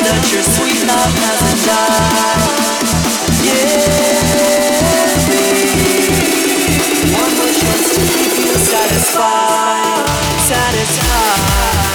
that your sweet love hasn't died. Yeah, to keep you satisfied, satisfied.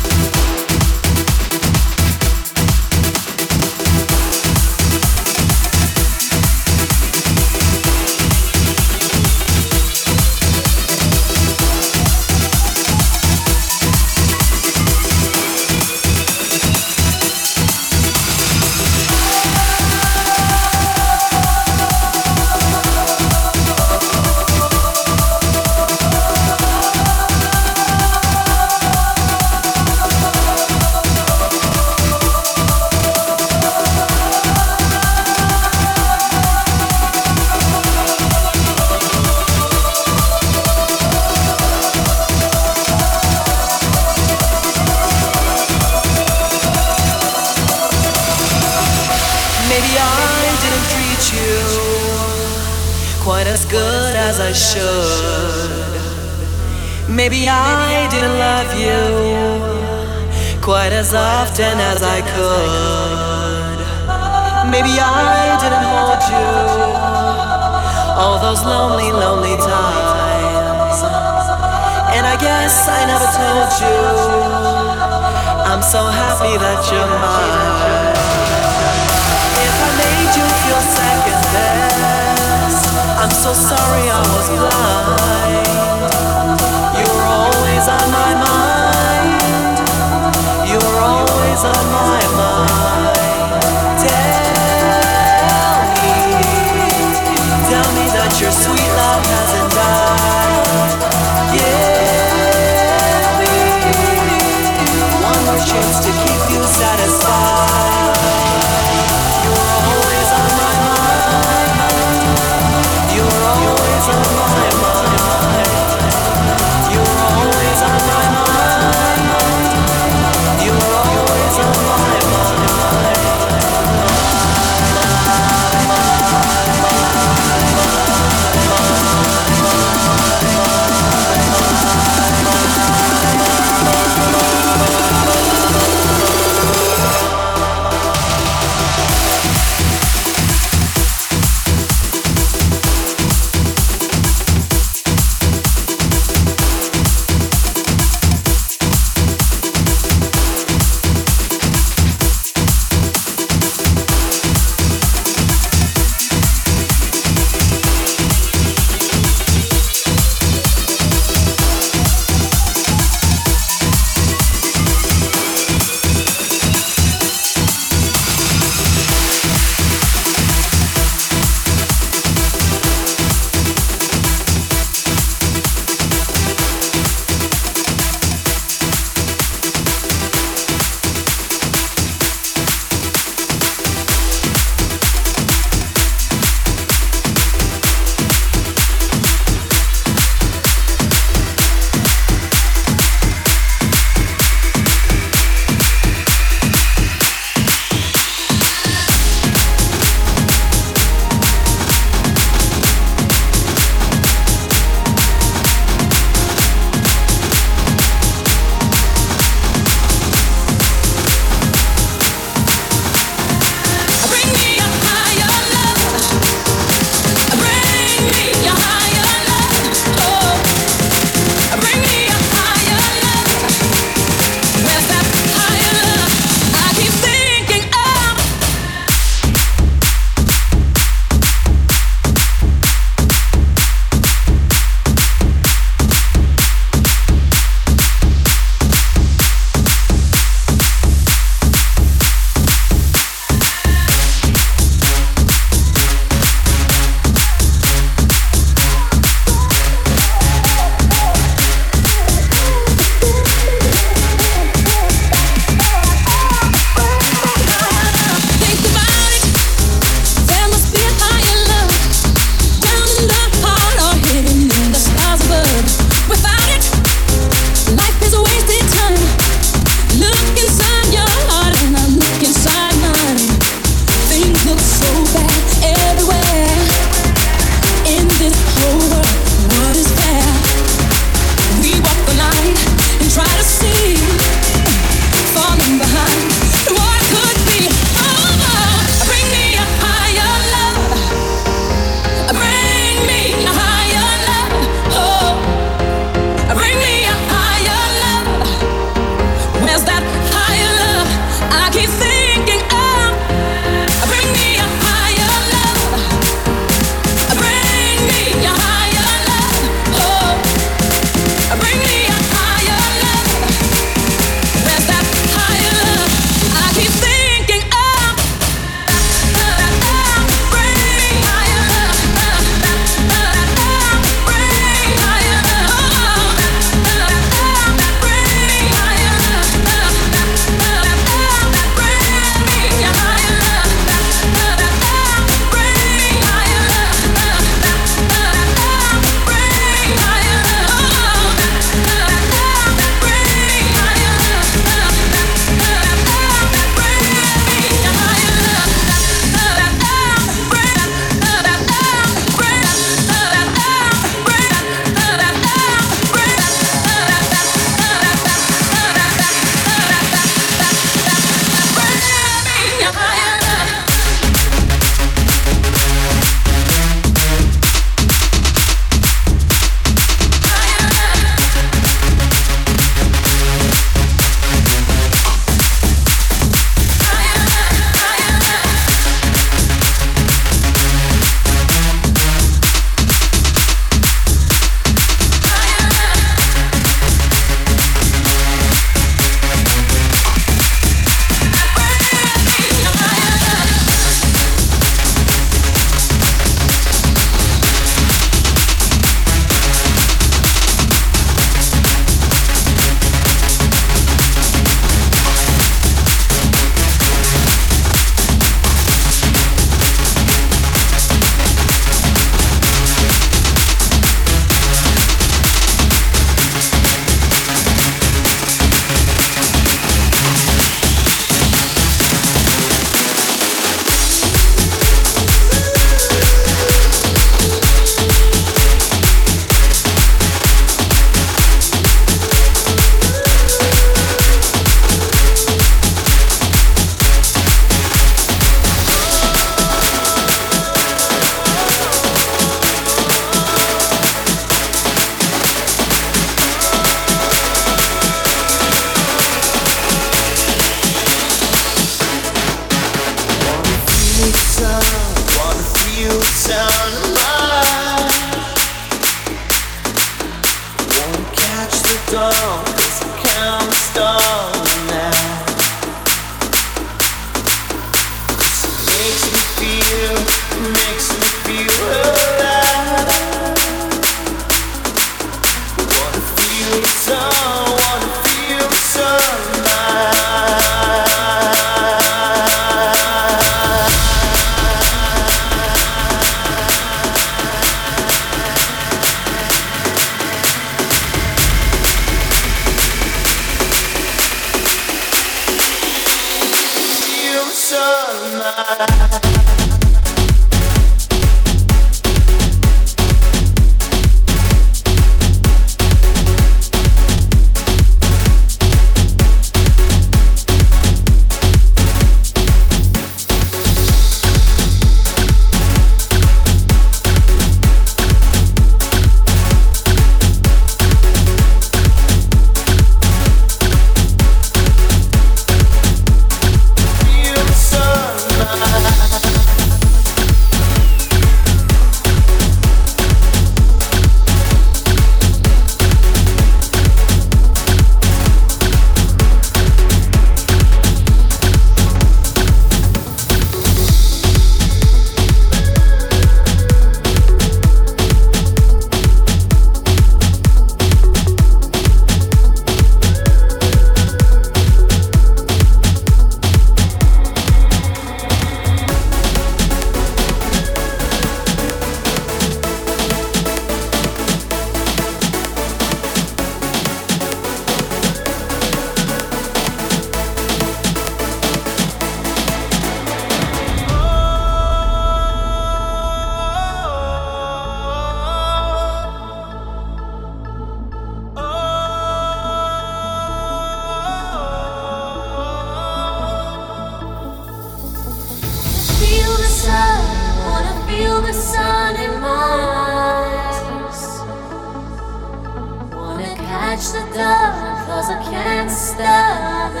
cause I can't stop the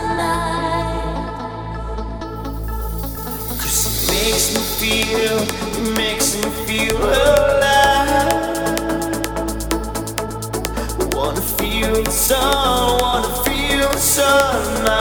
it makes me feel, it makes me feel alive. Wanna feel the sun, wanna feel the sunlight.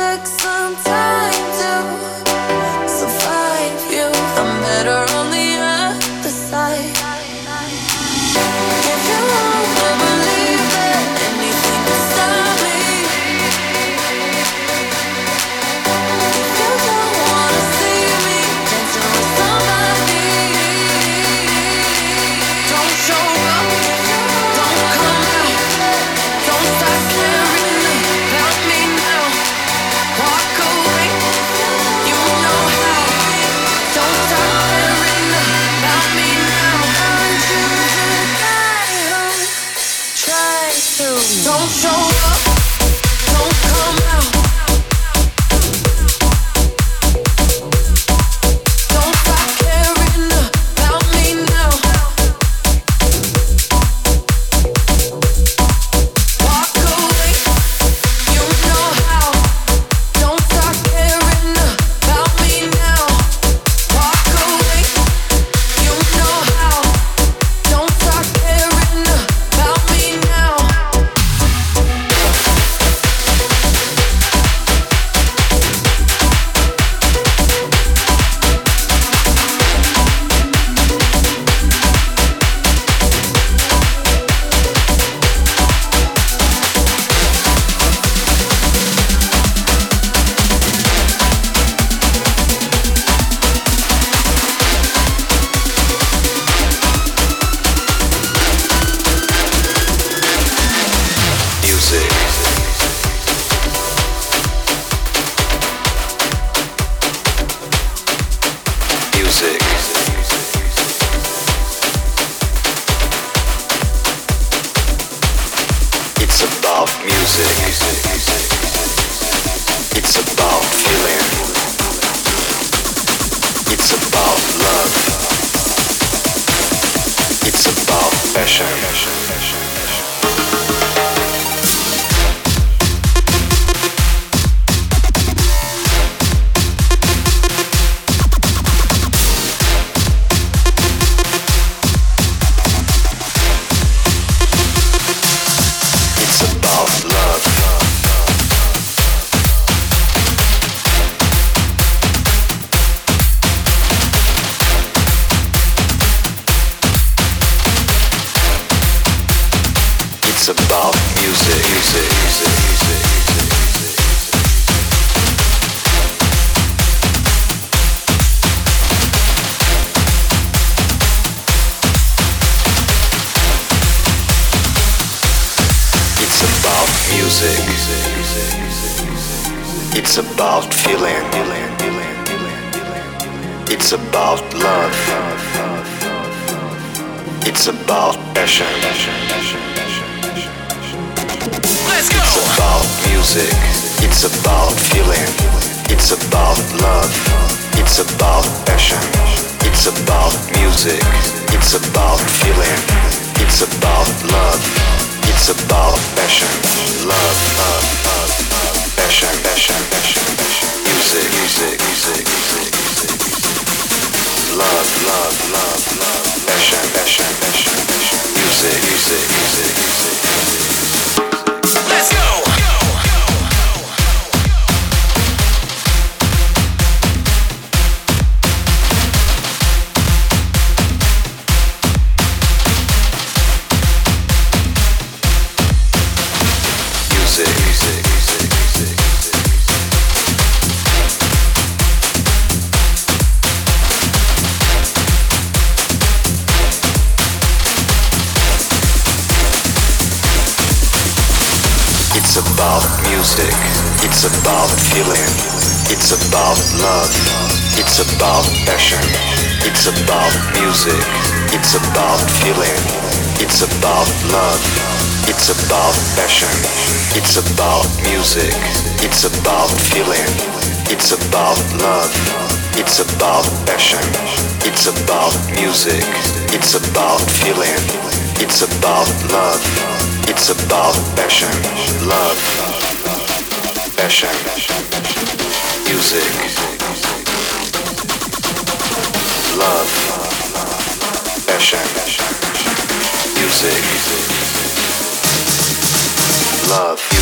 It's about love.